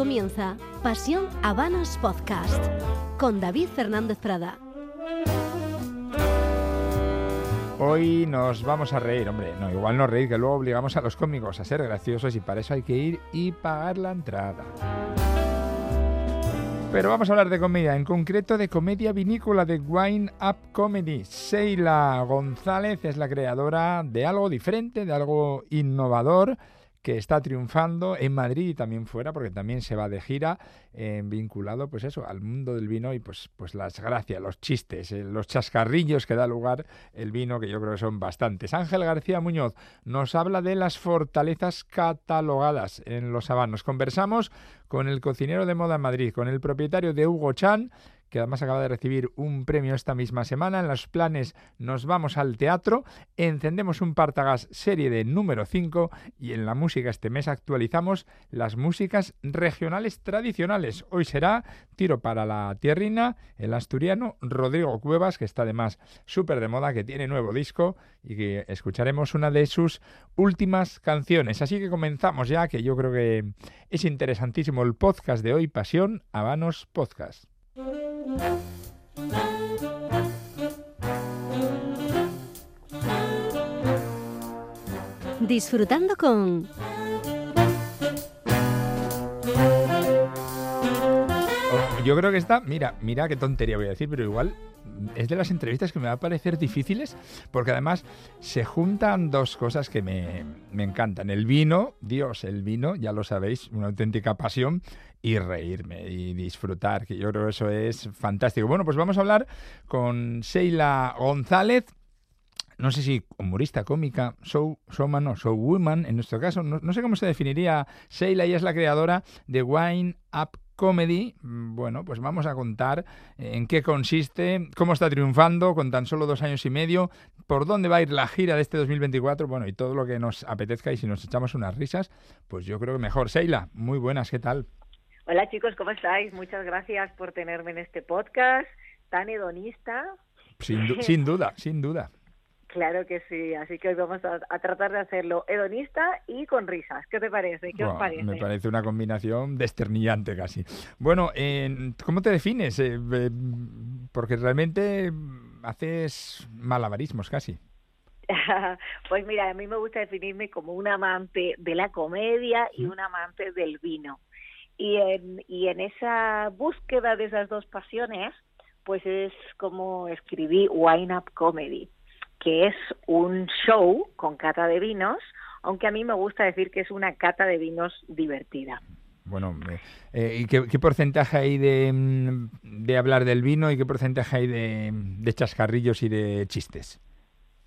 comienza Pasión Habanos Podcast con David Fernández Prada. Hoy nos vamos a reír, hombre, no, igual no reír, que luego obligamos a los cómicos a ser graciosos y para eso hay que ir y pagar la entrada. Pero vamos a hablar de comedia, en concreto de comedia vinícola de Wine Up Comedy. Sheila González es la creadora de algo diferente, de algo innovador que está triunfando en Madrid y también fuera, porque también se va de gira eh, vinculado, pues eso, al mundo del vino y pues, pues las gracias, los chistes, eh, los chascarrillos que da lugar el vino, que yo creo que son bastantes. Ángel García Muñoz nos habla de las fortalezas catalogadas en los habanos. Conversamos con el cocinero de moda en Madrid, con el propietario de Hugo Chan, que además acaba de recibir un premio esta misma semana. En los planes nos vamos al teatro, encendemos un Partagas serie de número 5 y en la música este mes actualizamos las músicas regionales tradicionales. Hoy será Tiro para la Tierrina, el asturiano Rodrigo Cuevas, que está además súper de moda, que tiene nuevo disco y que escucharemos una de sus últimas canciones. Así que comenzamos ya, que yo creo que es interesantísimo el podcast de hoy, Pasión Habanos Podcast. Disfrutando con Oh, Yo creo que está, mira, mira qué tontería voy a decir, pero igual es de las entrevistas que me va a parecer difíciles, porque además se juntan dos cosas que me, me encantan. El vino, Dios, el vino, ya lo sabéis, una auténtica pasión, y reírme y disfrutar, que yo creo que eso es fantástico. Bueno, pues vamos a hablar con Sheila González, no sé si humorista, cómica, show, showman o showwoman, en nuestro caso, no, no sé cómo se definiría Sheila, ella es la creadora de Wine Up Comedy. Bueno, pues vamos a contar eh, en qué consiste, cómo está triunfando con tan solo dos años y medio, por dónde va a ir la gira de este 2024, bueno, y todo lo que nos apetezca y si nos echamos unas risas, pues yo creo que mejor. Sheila, muy buenas, ¿qué tal? Hola chicos, ¿cómo estáis? Muchas gracias por tenerme en este podcast tan hedonista. Sin, du- sin duda, sin duda. Claro que sí, así que hoy vamos a, a tratar de hacerlo hedonista y con risas. ¿Qué te parece? ¿Qué os parece? Me parece una combinación desternillante casi. Bueno, eh, ¿cómo te defines? Eh, eh, porque realmente haces malabarismos casi. pues mira, a mí me gusta definirme como un amante de la comedia y ¿Mm? un amante del vino. Y en, y en esa búsqueda de esas dos pasiones, pues es como escribí Wine Up Comedy, que es un show con cata de vinos, aunque a mí me gusta decir que es una cata de vinos divertida. Bueno, eh, eh, ¿y qué, qué porcentaje hay de, mm, de hablar del vino y qué porcentaje hay de, de chascarrillos y de chistes?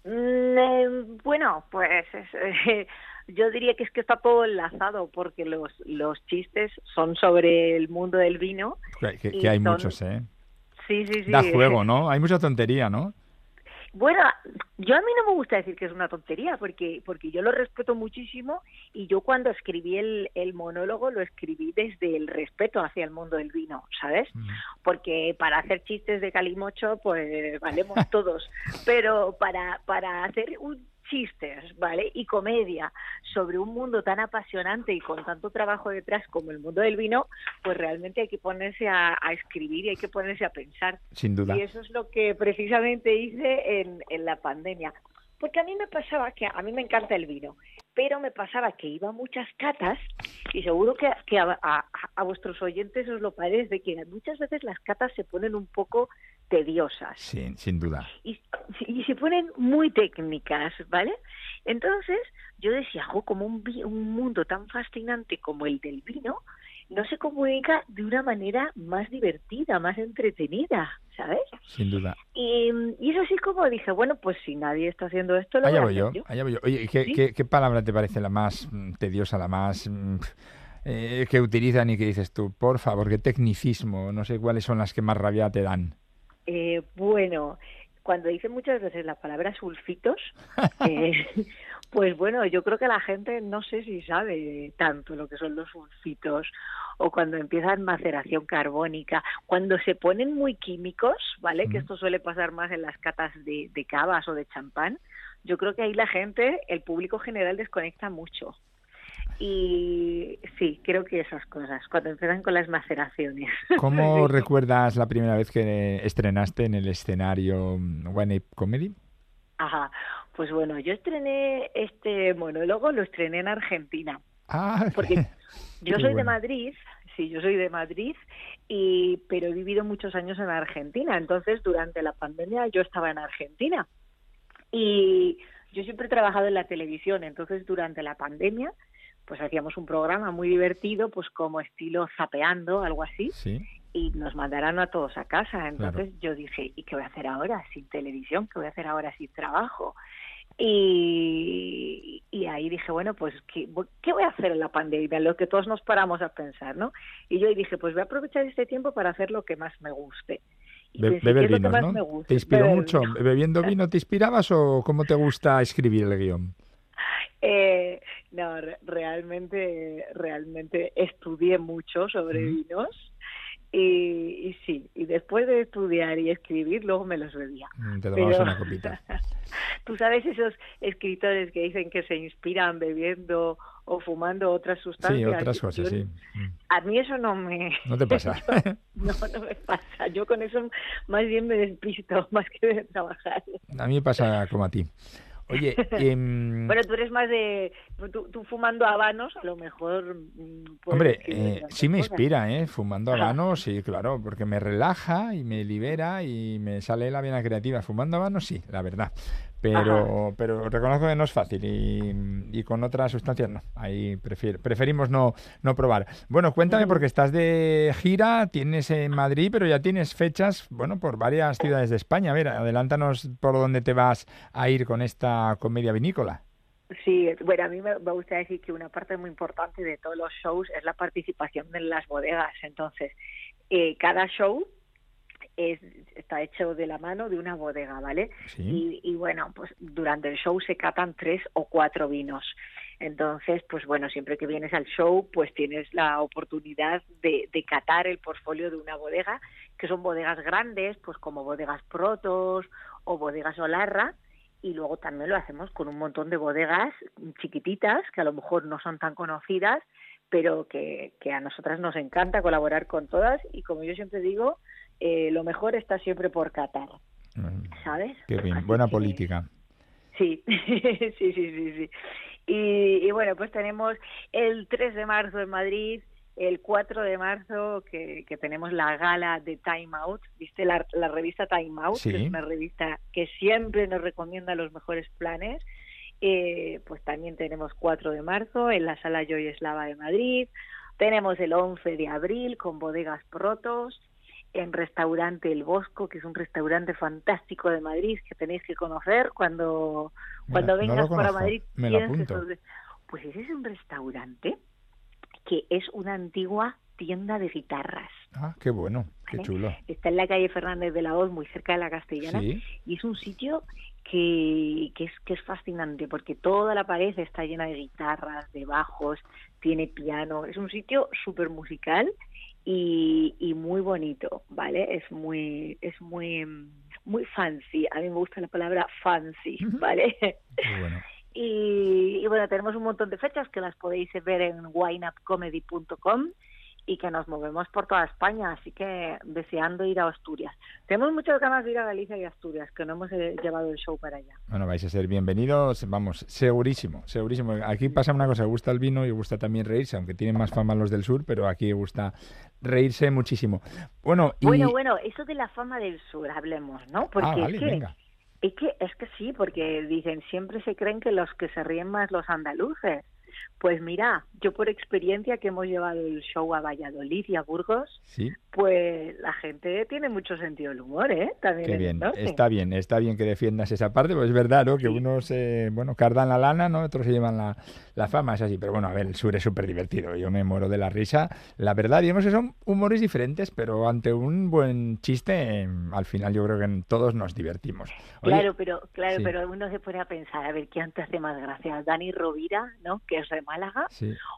Mm, eh, bueno, pues es, eh, yo diría que es que está todo enlazado porque los, los chistes son sobre el mundo del vino. Que, que- Y que hay son- muchos, ¿eh? Sí, sí, sí. Da juego, ¿no? Hay mucha tontería, ¿no? Bueno, yo a mí no me gusta decir que es una tontería porque porque yo lo respeto muchísimo y yo cuando escribí el, el monólogo lo escribí desde el respeto hacia el mundo del vino, ¿sabes? Mm. porque para hacer chistes de calimocho pues valemos todos pero para para hacer un chistes vale y comedia sobre un mundo tan apasionante y con tanto trabajo detrás como el mundo del vino pues realmente hay que ponerse a, a escribir y hay que ponerse a pensar. Sin duda. y eso es lo que precisamente hice en, en la pandemia porque a mí me pasaba que a mí me encanta el vino pero me pasaba que iba a muchas catas y seguro que, que a, a- a vuestros oyentes os lo parece que muchas veces las catas se ponen un poco tediosas Sí, sin duda. y, y se ponen muy técnicas, ¿vale? Entonces yo decía, jo, como un, un mundo tan fascinante como el del vino no se comunica de una manera más divertida, más entretenida, ¿sabes? Sin duda. Y, y es así como dije, bueno, pues si nadie está haciendo esto, lo Allá voy voy yo, allá voy yo. Oye, ¿y ¿qué, ¿Sí? qué, qué palabra te parece la más mm, tediosa, la más mm, eh, que utilizan y que dices tú? Por favor, qué tecnicismo, no sé cuáles son las que más rabia te dan. Eh, bueno, cuando dicen muchas veces la palabra sulfitos, eh, pues bueno, yo creo que la gente no sé si sabe tanto lo que son los sulfitos o cuando empiezan maceración carbónica, cuando se ponen muy químicos, ¿vale? Que esto suele pasar más en las catas de, de cavas o de champán. Yo creo que ahí la gente, el público general desconecta mucho. Y sí, creo que esas cosas, cuando empiezan con las maceraciones. ¿Cómo recuerdas la primera vez que estrenaste en el escenario One Ape Comedy? Ajá, pues bueno, yo estrené este monólogo, lo estrené en Argentina. Ah, porque yo soy de Madrid, sí, yo soy de Madrid, y pero he vivido muchos años en Argentina. Entonces, durante la pandemia yo estaba en Argentina. Y yo siempre he trabajado en la televisión, entonces durante la pandemia pues hacíamos un programa muy divertido, pues como estilo zapeando, algo así, y nos mandarán a todos a casa. Entonces yo dije, ¿y qué voy a hacer ahora sin televisión? ¿Qué voy a hacer ahora sin trabajo? Y, ahí dije, bueno, pues ¿qué, voy a hacer en la pandemia? Lo que todos nos paramos a pensar, ¿no? Y yo dije, pues voy a aprovechar este tiempo para hacer lo que más me guste. beber vino, ¿no? ¿Te inspiró mucho? ¿Bebiendo vino te inspirabas o cómo te gusta escribir el guion? Eh, no, realmente, realmente estudié mucho sobre vinos y, sí, y después de estudiar y escribir, luego me los bebía. Mm, te tomabas una copita. Tú sabes esos escritores que dicen que se inspiran bebiendo o fumando otras sustancias. Sí, otras cosas, sí. A mí eso no me... No te pasa. no, no me pasa. Yo con eso más bien me despisto, más que de trabajar. A mí me pasa como a ti. Oye, em, bueno, tú eres más de. Tú, fumando habanos, a lo mejor. Mm, hombre, eh, sí me inspira, ¿eh? Fumando habanos, sí, claro, porque me relaja y me libera y me sale la vena creativa. Fumando habanos, sí, la verdad pero, pero reconozco que no es fácil y, con otras sustancias no. Ahí preferimos no, no probar. Bueno, cuéntame porque estás de gira, tienes en Madrid, pero ya tienes fechas, bueno, por varias ciudades de España. A ver, adelántanos por dónde te vas a ir con esta comedia vinícola. Sí, bueno, a mí me, gusta decir que una parte muy importante de todos los shows es la participación en las bodegas. Entonces, eh, cada show es, está hecho de la mano de una bodega, ¿vale? Y, bueno, pues durante el show se catan tres o cuatro vinos. Entonces, pues bueno, siempre que vienes al show, pues tienes la oportunidad de, de catar el portfolio de una bodega, que son bodegas grandes, pues como bodegas Protos o bodegas Olarra, y luego también lo hacemos con un montón de bodegas chiquititas que a lo mejor no son tan conocidas, pero que, que a nosotras nos encanta colaborar con todas y como yo siempre digo, eh, lo mejor está siempre por Qatar. Mm. ¿Sabes? Qué bien, buena política. Sí, sí, sí, sí, sí. Y, bueno, pues tenemos el 3 de marzo en Madrid, el 4 de marzo que, tenemos la gala de Time Out, ¿viste? La, revista Time Out, que es una revista que siempre nos recomienda los mejores planes. Eh, pues también tenemos 4 de marzo en la sala Joy Eslava de Madrid. Tenemos el 11 de abril con bodegas protos en Restaurante El Bosco, que es un restaurante fantástico de Madrid que tenéis que conocer cuando, cuando vengas para Madrid. Me Pues ese es un restaurante que es una antigua tienda de guitarras. Ah, qué bueno, qué chulo. Está en la calle Fernández de la Hoz, muy cerca de la Castellana, y es un sitio que, que, es, que es fascinante porque toda la pared está llena de guitarras, de bajos, tiene piano, es un sitio súper musical y, y muy bonito, ¿vale? Es muy, es muy, muy fancy. A mí me gusta la palabra fancy, ¿vale? Y, y, bueno, tenemos un montón de fechas que las podéis ver en wineupcomedy.com y que nos movemos por toda España, así que deseando ir a Asturias. Tenemos muchas ganas de ir a Galicia y Asturias, que no hemos eh, llevado el show para allá. Bueno, vais a ser bienvenidos, vamos, segurísimo, segurísimo. Aquí pasa una cosa, gusta el vino y gusta también reírse, aunque tienen más fama los del sur, pero aquí gusta reírse muchísimo. Bueno, y... bueno, bueno, eso de la fama del sur, hablemos, ¿no? Porque ah, es que... Es que, es que sí, porque dicen, siempre se creen que los que se ríen más los andaluces. Pues mira, yo por experiencia que hemos llevado el show a Valladolid y a Burgos, pues la gente tiene mucho sentido del humor, ¿eh? También Qué bien, está bien, está bien que defiendas esa parte, pues es verdad, ¿no? Que unos, bueno, cardan la lana, ¿no? Otros se llevan la, la fama, es así, pero bueno, a ver, el sur es súper divertido, yo me muero de la risa. La verdad, digamos que son humores diferentes, pero ante un buen chiste, em, al final yo creo que todos nos divertimos. claro, pero claro, pero uno se pone a pensar, a ver, ¿quién te hace más gracia? Dani Rovira, ¿no? Que es de Málaga,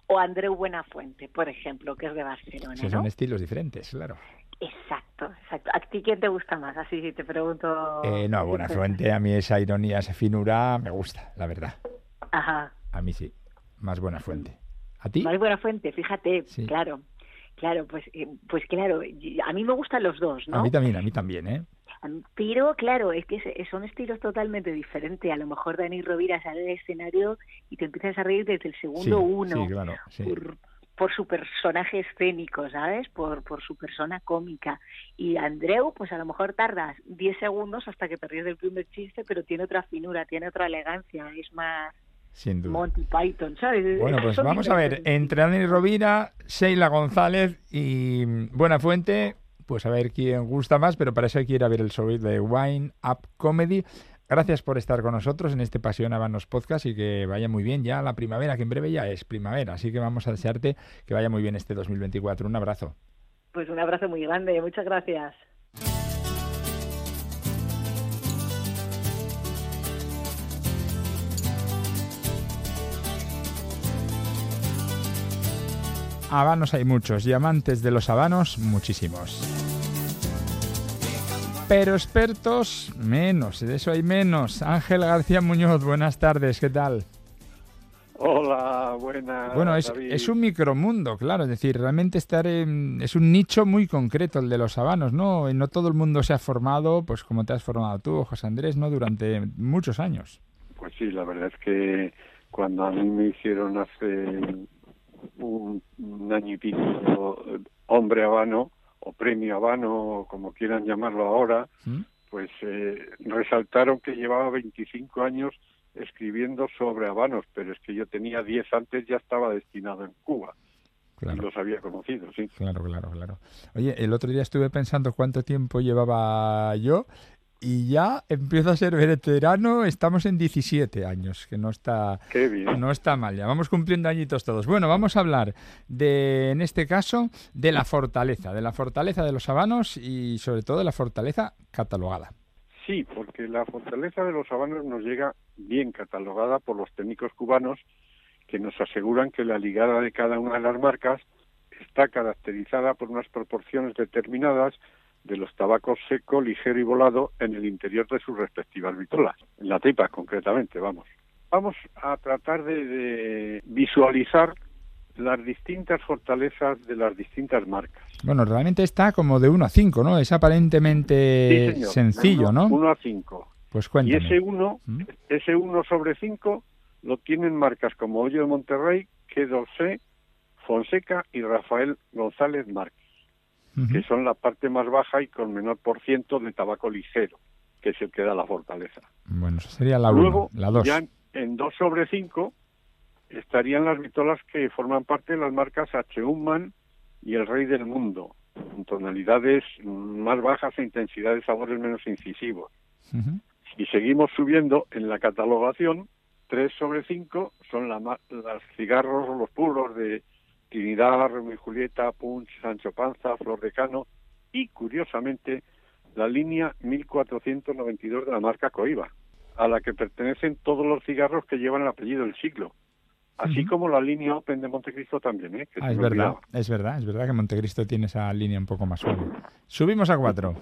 o Andreu Buenafuente, por ejemplo, que es de Barcelona. Sí, son estilos diferentes, claro. Exacto, exacto. ¿A ti quién te gusta más? Así te pregunto. Eh, no, Buenafuente, a mí esa ironía, esa finura me gusta, la verdad. Ajá. A mí sí, más Buenafuente. ¿A ti? Más buena fuente, fíjate, claro. Claro, pues, eh, pues claro, a mí me gustan los dos, ¿no? A mí también, a mí también, ¿eh? Pero claro, es que son estilos totalmente diferentes. A lo mejor Dani Rovira sale del escenario y te empiezas a reír desde el segundo uno. Sí, claro, por, por, su personaje escénico, ¿sabes? Por, por su persona cómica. Y Andreu, pues a lo mejor tardas 10 segundos hasta que te ríes del primer chiste, pero tiene otra finura, tiene otra elegancia, es más sin duda. Monty Python, ¿sabes? Bueno, pues vamos a ver, entre Dani Rovira, Sheila González y Buena Fuente, pues a ver quién gusta más, pero para eso hay que ir a ver el show de Wine Up Comedy. Gracias por estar con nosotros en este Pasión Habanos Podcast y que vaya muy bien ya la primavera, que en breve ya es primavera, así que vamos a desearte que vaya muy bien este 2024. Un abrazo. Pues un abrazo muy grande, muchas gracias. Habanos hay muchos y amantes de los habanos muchísimos. Pero expertos menos, de eso hay menos. Ángel García Muñoz, buenas tardes, ¿qué tal? Hola, buenas. Bueno, es, es, un micromundo, claro, es decir, realmente estar en, es un nicho muy concreto el de los habanos, ¿no? Y no todo el mundo se ha formado, pues como te has formado tú, José Andrés, ¿no? Durante muchos años. Pues sí, la verdad es que cuando a mí me hicieron hace un, año y pico hombre habano o premio habano, como quieran llamarlo ahora, ¿Mm? pues eh, resaltaron que llevaba 25 años escribiendo sobre habanos, pero es que yo tenía 10 antes, ya estaba destinado en Cuba. Y los había conocido, sí. Claro, claro, claro. Oye, el otro día estuve pensando cuánto tiempo llevaba yo y ya empiezo a ser veterano, estamos en 17 años, que no está, no está mal, ya vamos cumpliendo añitos todos. Bueno, vamos a hablar de, en este caso, de la fortaleza, de la fortaleza de los habanos y sobre todo de la fortaleza catalogada. Sí, porque la fortaleza de los habanos nos llega bien catalogada por los técnicos cubanos que nos aseguran que la ligada de cada una de las marcas está caracterizada por unas proporciones determinadas de los tabacos seco, ligero y volado en el interior de sus respectivas vitolas, en la tripa concretamente, vamos. Vamos a tratar de, visualizar las distintas fortalezas de las distintas marcas. Bueno, realmente está como de 1 a 5, ¿no? Es aparentemente sencillo, ¿no? 1 a 5. Pues cuéntame. Y ese 1, ¿Mm? ese 1 sobre 5 lo tienen marcas como Hoyo de Monterrey, Q2C, Fonseca y Rafael González Márquez que son la parte más baja y con menor por ciento de tabaco ligero, que es el que da la fortaleza. Bueno, eso sería la Luego, la 2. ya en 2 sobre 5 estarían las vitolas que forman parte de las marcas H. Human y El Rey del Mundo, con tonalidades más bajas e intensidad de sabores menos incisivos. Y seguimos subiendo en la catalogación, 3 sobre 5 son la, las cigarros o los puros de Trinidad, Romeo y Julieta, Punch, Sancho Panza, Flor de Cano y, curiosamente, la línea 1492 de la marca Coiba, a la que pertenecen todos los cigarros que llevan el apellido del siglo. Así como la línea Open de Montecristo también, ¿eh? ah, es verdad, es verdad, es verdad que Montecristo tiene esa línea un poco más suave. Subimos a 4.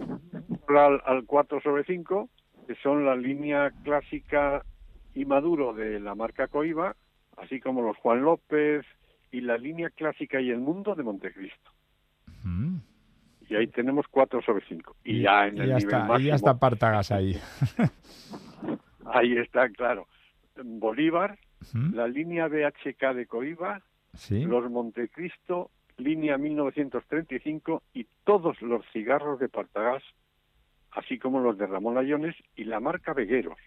Al, al 4 sobre 5, que son la línea clásica y maduro de la marca Coiba, así como los Juan López, y la línea clásica y el mundo de Montecristo. Y ahí tenemos 4 sobre 5. Y, ya en el nivel está, máximo... Y ya está Partagas ahí. ahí está, claro. Bolívar, la línea BHK de Coiba, los Montecristo, línea 1935 y todos los cigarros de Partagás, así como los de Ramón Layones y la marca Vegueros.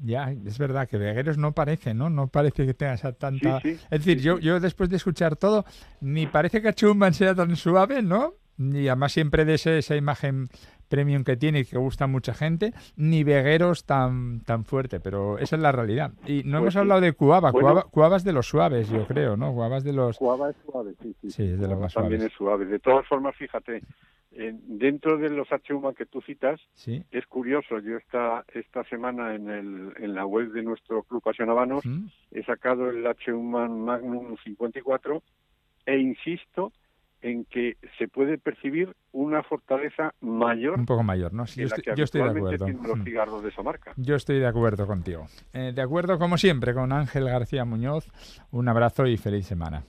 Ya, es verdad que Vegueros no parece, ¿no? No parece que tenga esa tanta... es decir, yo, yo después de escuchar todo, ni parece que Chumban sea tan suave, ¿no? Y además siempre de esa imagen premium que tiene y que gusta a mucha gente, ni Vegueros tan tan fuerte, pero esa es la realidad. Y no hemos pues hablado de Cuava, Cuava, es de los suaves, yo creo, ¿no? Cuava es de los... Cuava es suave, sí, sí. Sí, es de los más También es suave. De todas formas, fíjate, dentro de los h que tú citas, es curioso, yo esta, esta semana en, el, en la web de nuestro Club Pasionabanos he sacado el h Magnum 54 e insisto en que se puede percibir una fortaleza mayor. Un poco mayor, ¿no? yo, estoy, de acuerdo. los cigarros de esa marca. Yo estoy de acuerdo contigo. Eh, de acuerdo, como siempre, con Ángel García Muñoz. Un abrazo y feliz semana.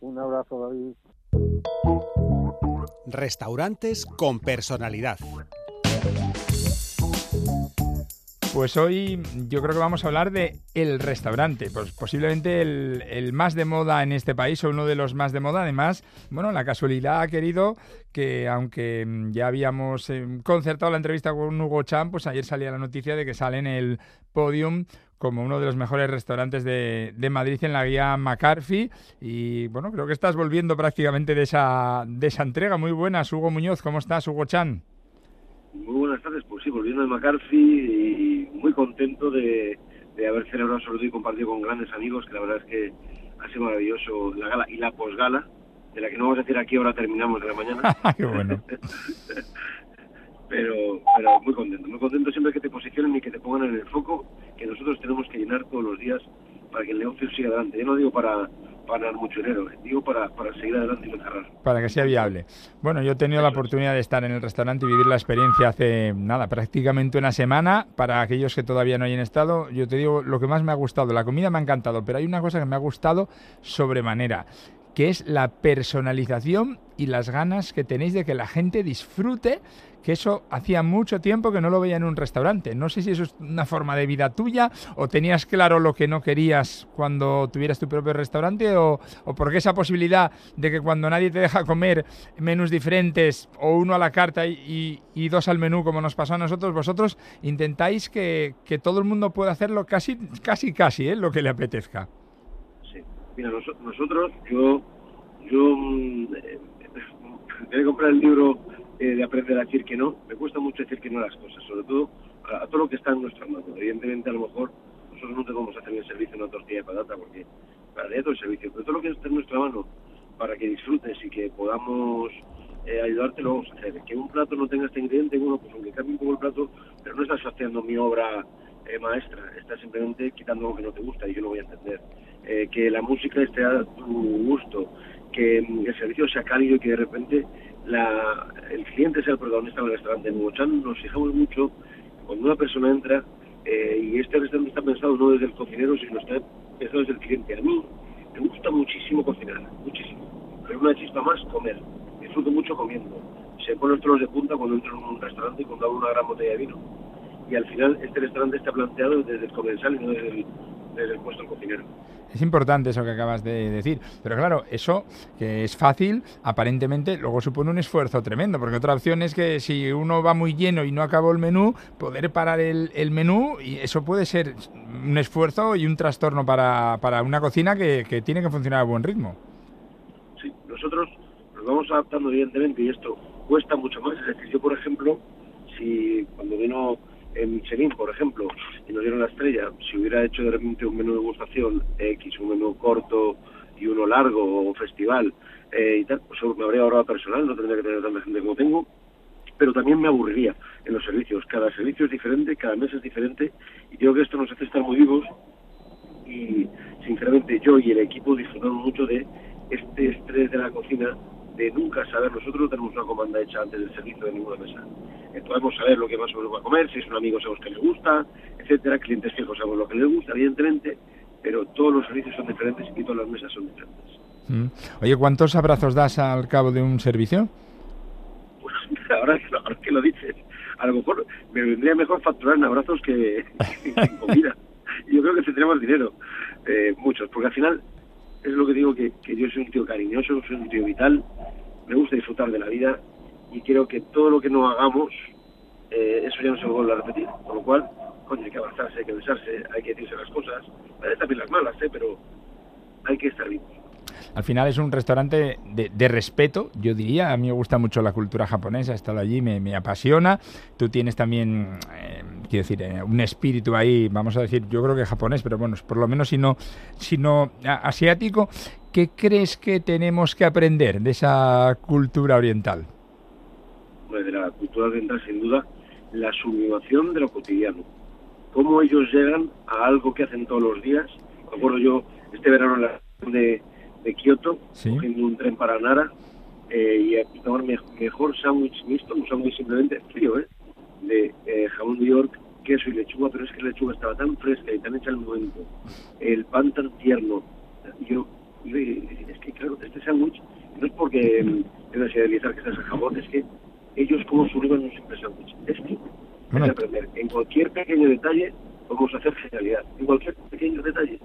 Un abrazo, David. Restaurantes con personalidad. Pues hoy yo creo que vamos a hablar de el restaurante, pues posiblemente el, más de moda en este país o uno de los más de moda. Además, bueno, la casualidad ha querido que aunque mm, ya habíamos eh, concertado la entrevista con Hugo Chan, pues ayer salía la noticia de que sale en el podium como uno de los mejores restaurantes de, de, Madrid en la guía McCarthy. Y bueno, creo que estás volviendo prácticamente de esa, de esa entrega. Muy buenas, Hugo Muñoz, ¿cómo estás, Hugo Chan? Muy buenas tardes, pues sí, volviendo de McCarthy y muy contento de, haber celebrado sobre todo y compartido con grandes amigos, que la verdad es que ha sido maravilloso la gala y la posgala, de la que no vamos a decir aquí ahora terminamos de la mañana. Qué bueno. pero, pero muy contento, muy contento siempre que te posicionen y que te pongan en el foco, que nosotros tenemos que llenar todos los días para que el negocio siga adelante. Yo no digo para ganar mucho dinero, digo para, para seguir adelante y no cerrar. Para que sea viable. Bueno, yo he tenido la oportunidad de estar en el restaurante y vivir la experiencia hace nada, prácticamente una semana. Para aquellos que todavía no hayan estado, yo te digo lo que más me ha gustado. La comida me ha encantado, pero hay una cosa que me ha gustado sobremanera que es la personalización y las ganas que tenéis de que la gente disfrute, que eso hacía mucho tiempo que no lo veía en un restaurante. No sé si eso es una forma de vida tuya o tenías claro lo que no querías cuando tuvieras tu propio restaurante o, o porque esa posibilidad de que cuando nadie te deja comer menús diferentes o uno a la carta y, y, dos al menú como nos pasó a nosotros, vosotros intentáis que, que todo el mundo pueda hacerlo casi, casi, casi, ¿eh? lo que le apetezca. Mira, nosotros, yo, yo mm, eh, comprar el libro eh, de aprender a decir que no, me cuesta mucho decir que no a las cosas, sobre todo a, todo lo que está en nuestra mano. Evidentemente, a lo mejor nosotros no podemos hacer el servicio en una tortilla de patata porque para todo el servicio, pero todo lo que está en nuestra mano para que disfrutes y que podamos eh, ayudarte lo vamos a hacer. Que un plato no tenga este ingrediente, bueno, pues aunque cambie un poco el plato, pero no estás haciendo mi obra eh, maestra, estás simplemente quitando lo que no te gusta y yo no voy a entender. Eh, que la música esté a tu gusto, que mm, el servicio sea cálido y que de repente la, el cliente sea el protagonista del restaurante. En Mochan nos fijamos mucho cuando una persona entra eh, y este restaurante está pensado no desde el cocinero, sino está pensado desde el cliente. A mí me gusta muchísimo cocinar, muchísimo. Pero una chispa más comer. Disfruto mucho comiendo. Se ponen los tronos de punta cuando entro en un restaurante y cuando hago una gran botella de vino. Y al final este restaurante está planteado desde el comensal y no desde el, desde el puesto del cocinero. Es importante eso que acabas de decir, pero claro, eso que es fácil, aparentemente luego supone un esfuerzo tremendo, porque otra opción es que si uno va muy lleno y no acabó el menú, poder parar el, el menú y eso puede ser un esfuerzo y un trastorno para, para una cocina que, que tiene que funcionar a buen ritmo. Sí, nosotros nos vamos adaptando evidentemente y esto cuesta mucho más. Es decir, yo por ejemplo, si cuando vino en Michelin, por ejemplo, y nos dieron la estrella, si hubiera hecho de repente un menú de degustación X, un menú corto y uno largo o un festival eh, y tal, pues me habría ahorrado personal, no tendría que tener tanta gente como tengo, pero también me aburriría en los servicios. Cada servicio es diferente, cada mes es diferente y creo que esto nos hace estar muy vivos y sinceramente yo y el equipo disfrutamos mucho de este estrés de la cocina de nunca saber, nosotros no tenemos una comanda hecha antes del servicio de ninguna mesa. Eh, podemos saber lo que más o menos va a comer, si es un amigo sabemos que le gusta, etcétera, clientes fijos sabemos lo que les gusta, evidentemente, pero todos los servicios son diferentes y todas las mesas son diferentes. Mm. Oye, ¿cuántos abrazos das al cabo de un servicio? Pues ahora, que lo dices, a lo mejor me vendría mejor facturar en abrazos que, en comida. Yo creo que tendríamos dinero, eh, muchos, porque al final es lo que digo, que, yo soy un tío cariñoso, soy un tío vital, me gusta disfrutar de la vida y creo que todo lo que no hagamos, eh, eso ya no se vuelve a repetir. Con lo cual, coño, hay que avanzarse, hay que besarse, hay que decirse las cosas, hay también las malas, ¿eh? pero hay que estar vivos. Al final es un restaurante de, respeto, yo diría. A mí me gusta mucho la cultura japonesa, he estado allí, me, apasiona. Tú tienes también, eh, quiero decir, eh, un espíritu ahí, vamos a decir, yo creo que japonés, pero bueno, por lo menos si no, si no asiático. ¿Qué crees que tenemos que aprender de esa cultura oriental? Pues de la cultura oriental, sin duda, la sublimación de lo cotidiano. Cómo ellos llegan a algo que hacen todos los días. Me acuerdo yo, este verano en la de de Kioto, cogiendo un tren para Nara eh, y tomar mejor sándwich mixto, un sándwich simplemente frío, ¿eh? De eh, jamón de York, queso y lechuga, pero es que la lechuga estaba tan fresca y tan hecha al momento, el pan tan tierno. Yo Y es que, claro, este sándwich no es porque mm, tengas que idealizar que estás en jamón, es que ellos como subliman un simple sándwich. Es que hay que aprender. En cualquier pequeño detalle podemos hacer genialidad. En cualquier pequeño detalle.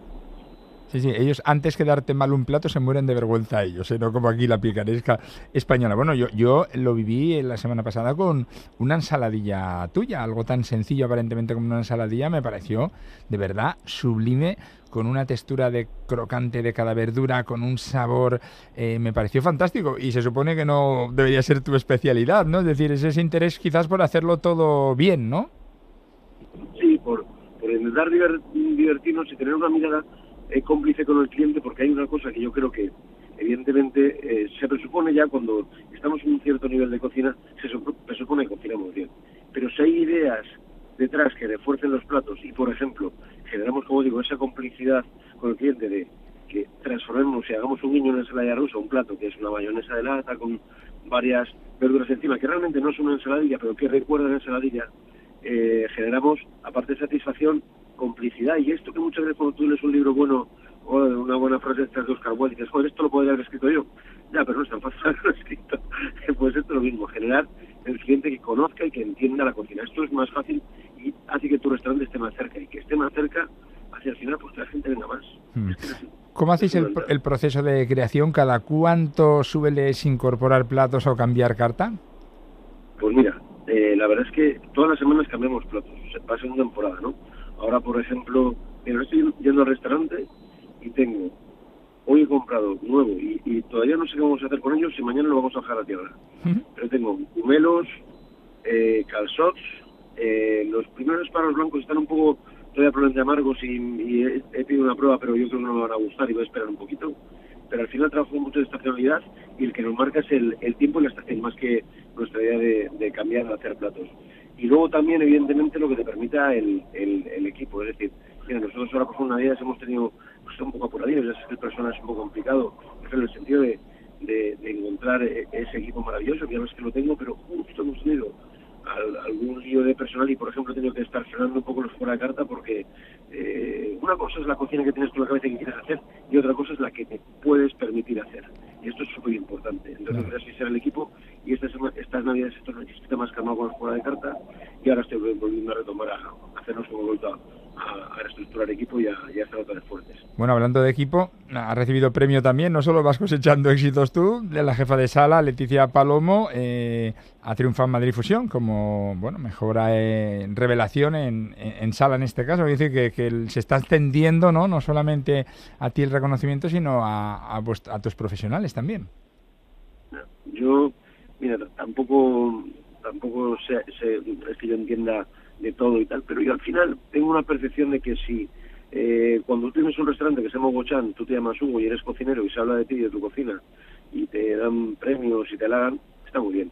Sí, sí, ellos antes que darte mal un plato se mueren de vergüenza ellos, ¿eh? no como aquí la picaresca española. Bueno, yo, yo lo viví la semana pasada con una ensaladilla tuya, algo tan sencillo aparentemente como una ensaladilla, me pareció de verdad sublime, con una textura de crocante de cada verdura, con un sabor, eh, me pareció fantástico y se supone que no debería ser tu especialidad, ¿no? Es decir, es ese interés quizás por hacerlo todo bien, ¿no? Sí, por, por intentar divertirnos y tener una mirada eh, cómplice con el cliente porque hay una cosa que yo creo que evidentemente eh, se presupone ya cuando estamos en un cierto nivel de cocina, se presupone que cocinamos bien. Pero si hay ideas detrás que refuercen los platos y, por ejemplo, generamos, como digo, esa complicidad con el cliente de que transformemos y hagamos un guiño en ensalada rusa, un plato que es una mayonesa de lata con varias verduras encima, que realmente no es una ensaladilla, pero que recuerda la ensaladilla, eh, generamos, aparte de satisfacción, complicidad. Y esto que muchas veces cuando tú lees un libro bueno o una buena frase de estas Oscar dices, joder, esto lo podría haber escrito yo. Ya, pero no es tan fácil haberlo escrito. pues esto es lo mismo, generar el cliente que conozca y que entienda la cocina. Esto es más fácil y hace que tu restaurante esté más cerca. Y que esté más cerca, hacia el final, pues que la gente venga más. Hmm. ¿Cómo hacéis el, el, proceso de creación? ¿Cada cuánto sueles incorporar platos o cambiar carta? Pues mira, eh, la verdad es que todas las semanas cambiamos platos. Se pasa una temporada, ¿no? Ahora, por ejemplo, mira, estoy yendo al restaurante y tengo, hoy he comprado nuevo y, todavía no sé qué vamos a hacer con ellos y mañana lo vamos a dejar a tierra. Pero tengo humelos, eh, calzots, eh, los primeros paros blancos están un poco todavía probablemente amargos y, he, pedido una prueba, pero yo creo que no me van a gustar y voy a esperar un poquito. Pero al final trabajo mucho de estacionalidad y el que nos marca es el, tiempo y la estación, más que nuestra idea de, de cambiar, de hacer platos y luego también evidentemente lo que te permita el, el, equipo, es decir, mira, nosotros ahora por una días hemos tenido pues, un poco apuradillos, ya sé el personal es un poco complicado, en el sentido de, de, encontrar e, ese equipo maravilloso, que ya no que lo tengo, pero justo hemos tenido algún lío de personal y por ejemplo he tenido que estar frenando un poco los fuera de carta porque eh, una cosa es la cocina que tienes tú la cabeza que quieres hacer y otra cosa es la que te puedes permitir hacer y esto es súper importante. Entonces claro. gracias a el equipo y estas, estas navidades esto necesita más calmado con los fuera de carta y ahora estoy volviendo a retomar a, hacernos como vuelta a, reestructurar equipo y a, y a hacer otras fuertes. Bueno, hablando de equipo, ha recibido premio también, no solo vas cosechando éxitos tú, de la jefa de sala, Leticia Palomo, eh, ha triunfado en Madrid Fusión como, bueno, mejora en revelación en, en, sala en este caso, es decir, que, que, se está extendiendo, ¿no? No solamente a ti el reconocimiento, sino a, a, a tus profesionales también. Yo, mira, tampoco tampoco sé, es que yo entienda de todo y tal, pero yo al final tengo una percepción de que si eh, cuando tienes un restaurante que se llama Gochan, tú te llamas Hugo y eres cocinero y se habla de ti y de tu cocina y te dan premios y te la dan, está muy bien.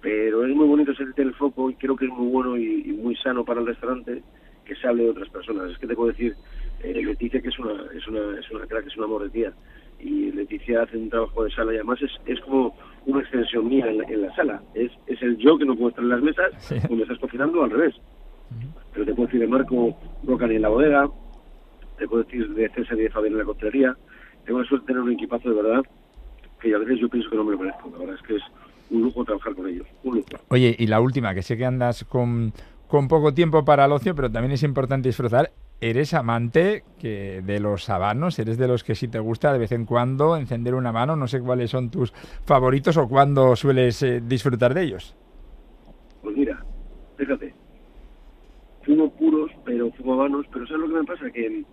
Pero es muy bonito ser el foco y creo que es muy bueno y, muy sano para el restaurante que se hable de otras personas. Es que te puedo decir, eh, Leticia que es una, es una, es una crack, es una amor y Leticia hace un trabajo de sala y además es, es como una extensión mía en la, sala. Es, es el yo que no puedo estar en las mesas cuando estás cocinando al revés. Pero te puedo decir de Marco Rocani en la bodega, te puedo decir de César y de Fabián en la costelería. Tengo la suerte de tener un equipazo de verdad que a veces yo pienso que no me lo merezco. La verdad es que es un lujo trabajar con ellos. Un lujo. Oye, y la última, que sé que andas con, con poco tiempo para el ocio, pero también es importante disfrutar eres amante que de los habanos, eres de los que si te gusta de vez en cuando encender una mano, no sé cuáles son tus favoritos o cuándo sueles eh, disfrutar de ellos. Pues mira, fíjate, fumo puros, pero fumo habanos, pero ¿sabes lo que me pasa? Que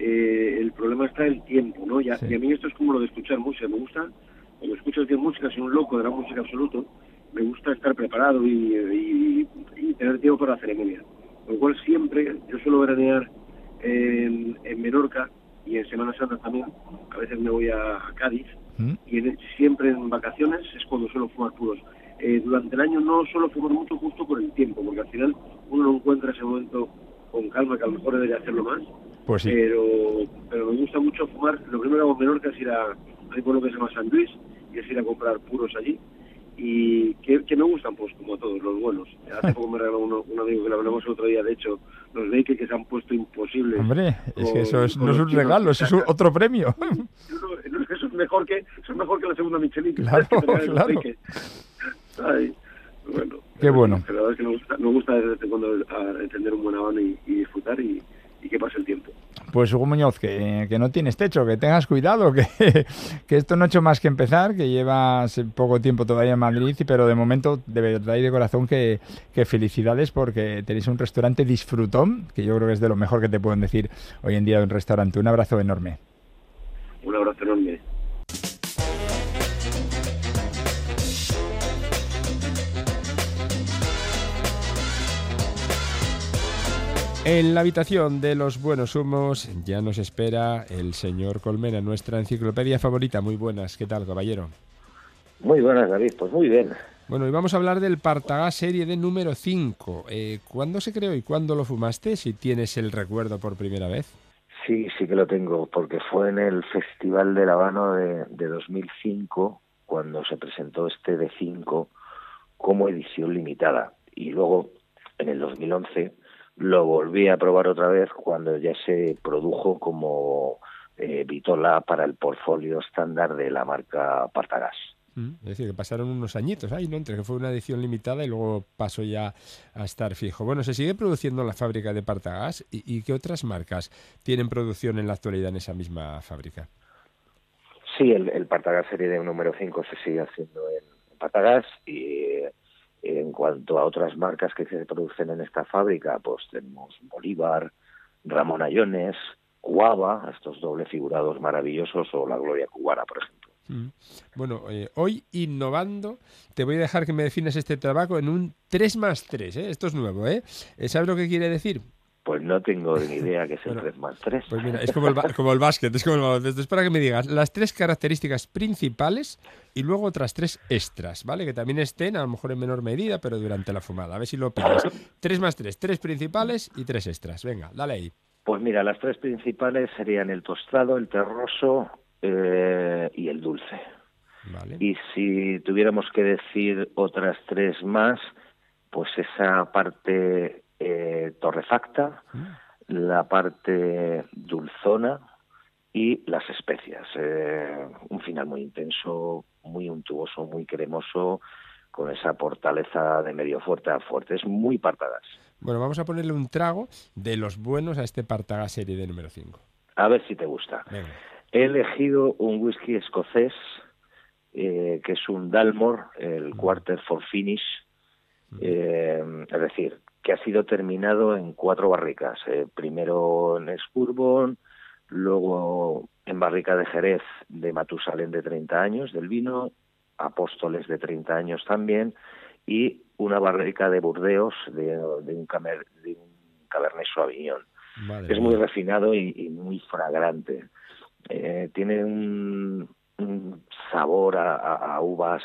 eh, el problema está el tiempo, ¿no? Y a, mí esto es como lo de escuchar música, me gusta, cuando escucho música, soy un loco de la música absoluto, me gusta estar preparado y, y tener tiempo para la ceremonia. Con lo cual siempre, yo suelo veranear en, Menorca y en Semana Santa también. A veces me voy a, Cádiz ¿Mm? y siempre en vacaciones es cuando suelo fumar puros. Eh, durante el año no suelo fumar mucho justo por el tiempo, porque al final uno no encuentra ese momento con calma, que a lo mejor debería hacerlo más. Pues sí. pero, pero me gusta mucho fumar. Lo primero que hago en Menorca es ir a, un pueblo que se llama San Luis y es ir a comprar puros allí y que, me gustan, pues como todos, los buenos. Hace poco me regaló un amigo que le hablamos el otro día, de hecho, los bakers que se han puesto imposibles. Hombre, es que eso no es un regalo, eso es otro premio. mejor que eso es mejor que la segunda Michelin. Claro, claro. Ay, bueno. Qué bueno. La verdad es que nos gusta, nos gusta desde cuando a- encender un buen habano y, y disfrutar y, y que pase el tiempo. Pues Hugo Muñoz, que, que no tienes techo, que tengas cuidado, que, que esto no ha hecho más que empezar, que llevas poco tiempo todavía en Madrid, pero de momento, de verdad y de corazón, que, que felicidades porque tenéis un restaurante disfrutón, que yo creo que es de lo mejor que te pueden decir hoy en día de un restaurante. Un abrazo enorme. Un abrazo enorme. En la habitación de los buenos humos ya nos espera el señor Colmena, nuestra enciclopedia favorita. Muy buenas, ¿qué tal, caballero? Muy buenas, David. Pues muy bien. Bueno, y vamos a hablar del Partagás serie de número 5. Eh, ¿Cuándo se creó y cuándo lo fumaste? Si tienes el recuerdo por primera vez. Sí, sí que lo tengo, porque fue en el Festival del Habano de, de 2005 cuando se presentó este de 5 como edición limitada. Y luego, en el 2011, lo volví a probar otra vez cuando ya se produjo como eh, vitola para el portfolio estándar de la marca Partagás. Mm, Es decir, que pasaron unos añitos ahí, ¿no? Entre que fue una edición limitada y luego pasó ya a estar fijo. Bueno, se sigue produciendo en la fábrica de Partagás y, y ¿qué otras marcas tienen producción en la actualidad en esa misma fábrica? Sí, el, el Partagás serie de número 5 se sigue haciendo en, Partagás y en cuanto a otras marcas que se producen en esta fábrica, pues tenemos Bolívar, Ramón Ayones, Cuava, estos doble figurados maravillosos, o la Gloria Cubana, por ejemplo. Mm. Bueno, eh, hoy innovando, te voy a dejar que me defines este trabajo en un 3 más 3, ¿eh? Esto es nuevo, ¿eh? Eh, ¿Sabes lo que quiere decir? Pues no tengo ni idea que es el Bueno, 3 más 3. Pues mira, es como el, ba- como el básquet, es como el baloncesto. Es para que me digas las tres características principales y luego otras tres extras, ¿vale? Que también estén, a lo mejor en menor medida, pero durante la fumada. A ver si lo pillas. Tres más tres, tres principales y tres extras. Venga, dale ahí. Pues mira, las tres principales serían el tostado, el terroso eh, y el dulce. Vale. Y si tuviéramos que decir otras tres más, pues esa parte eh, torrefacta, la parte dulzona y las especias. Eh, un final muy intenso, muy untuoso, muy cremoso, con esa fortaleza de medio fuerte a fuerte. Es muy partadas. Bueno, vamos a ponerle un trago de los buenos a este Partagás serie de número 5. A ver si te gusta. Venga. He elegido un whisky escocés eh, que es un Dalmore, el Quarter for Finish, eh, es decir, que ha sido terminado en cuatro barricas. eh, primero en Escurbon, luego en barrica de Jerez de Matusalén de 30 años del vino, Apóstoles de 30 años también, y una barrica de Burdeos de, de un, camer- de un Cabernet Sauvignon. Madre Es muy refinado y, y muy fragrante. Eh, tiene un, un sabor a, a- a uvas,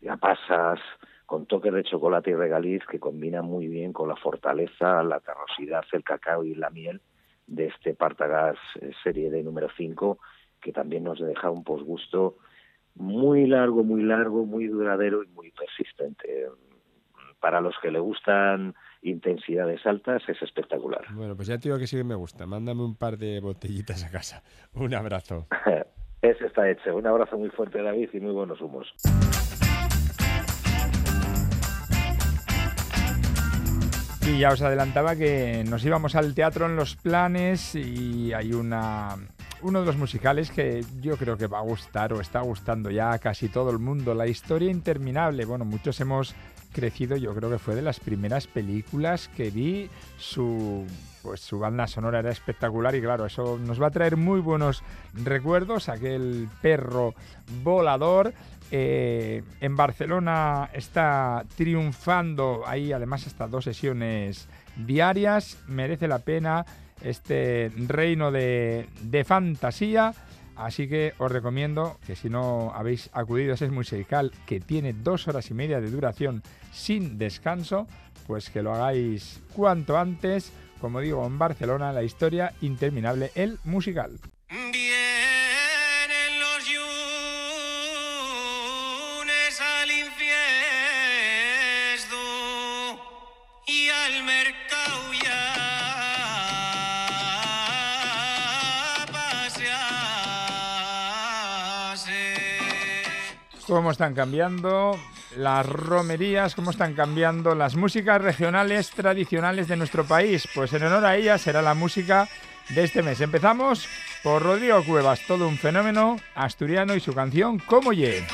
y a pasas, con toques de chocolate y regaliz que combina muy bien con la fortaleza, la terrosidad, el cacao y la miel de este Partagás eh, serie de número 5, que también nos deja un posgusto muy largo, muy largo, muy duradero y muy persistente. Para los que le gustan intensidades altas es espectacular. Bueno, pues ya te digo que sí que me gusta. Mándame un par de botellitas a casa. Un abrazo. Ese está hecho. Un abrazo muy fuerte, David, y muy buenos humos. Y ya os adelantaba que nos íbamos al teatro en los planes y hay una uno de los musicales que yo creo que va a gustar o está gustando ya a casi todo el mundo, La historia interminable. Bueno, muchos hemos crecido, yo creo que fue de las primeras películas que vi, su pues su banda sonora era espectacular y claro, eso nos va a traer muy buenos recuerdos, aquel perro volador eh, en Barcelona está triunfando ahí además hasta dos sesiones diarias. Merece la pena este reino de, de fantasía. Así que os recomiendo que si no habéis acudido a ese musical que tiene dos horas y media de duración sin descanso, pues que lo hagáis cuanto antes. Como digo, en Barcelona, la historia interminable, el musical. cómo están cambiando las romerías, cómo están cambiando las músicas regionales tradicionales de nuestro país. Pues en honor a ella será la música de este mes. Empezamos por Rodrigo Cuevas, todo un fenómeno asturiano y su canción Como Ye.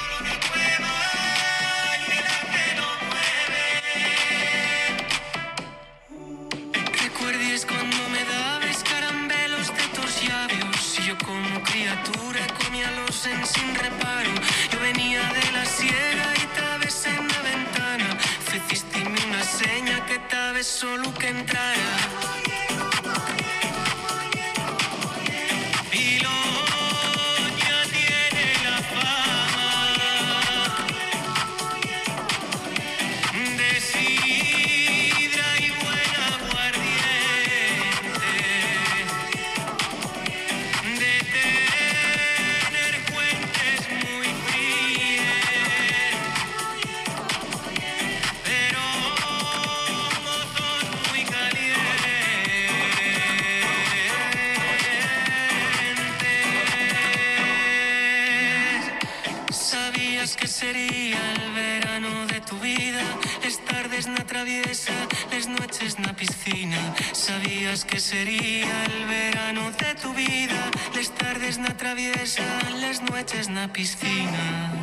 solo que entrara. sería el verano de tu vida, las tardes na traviesa, las noches na piscina.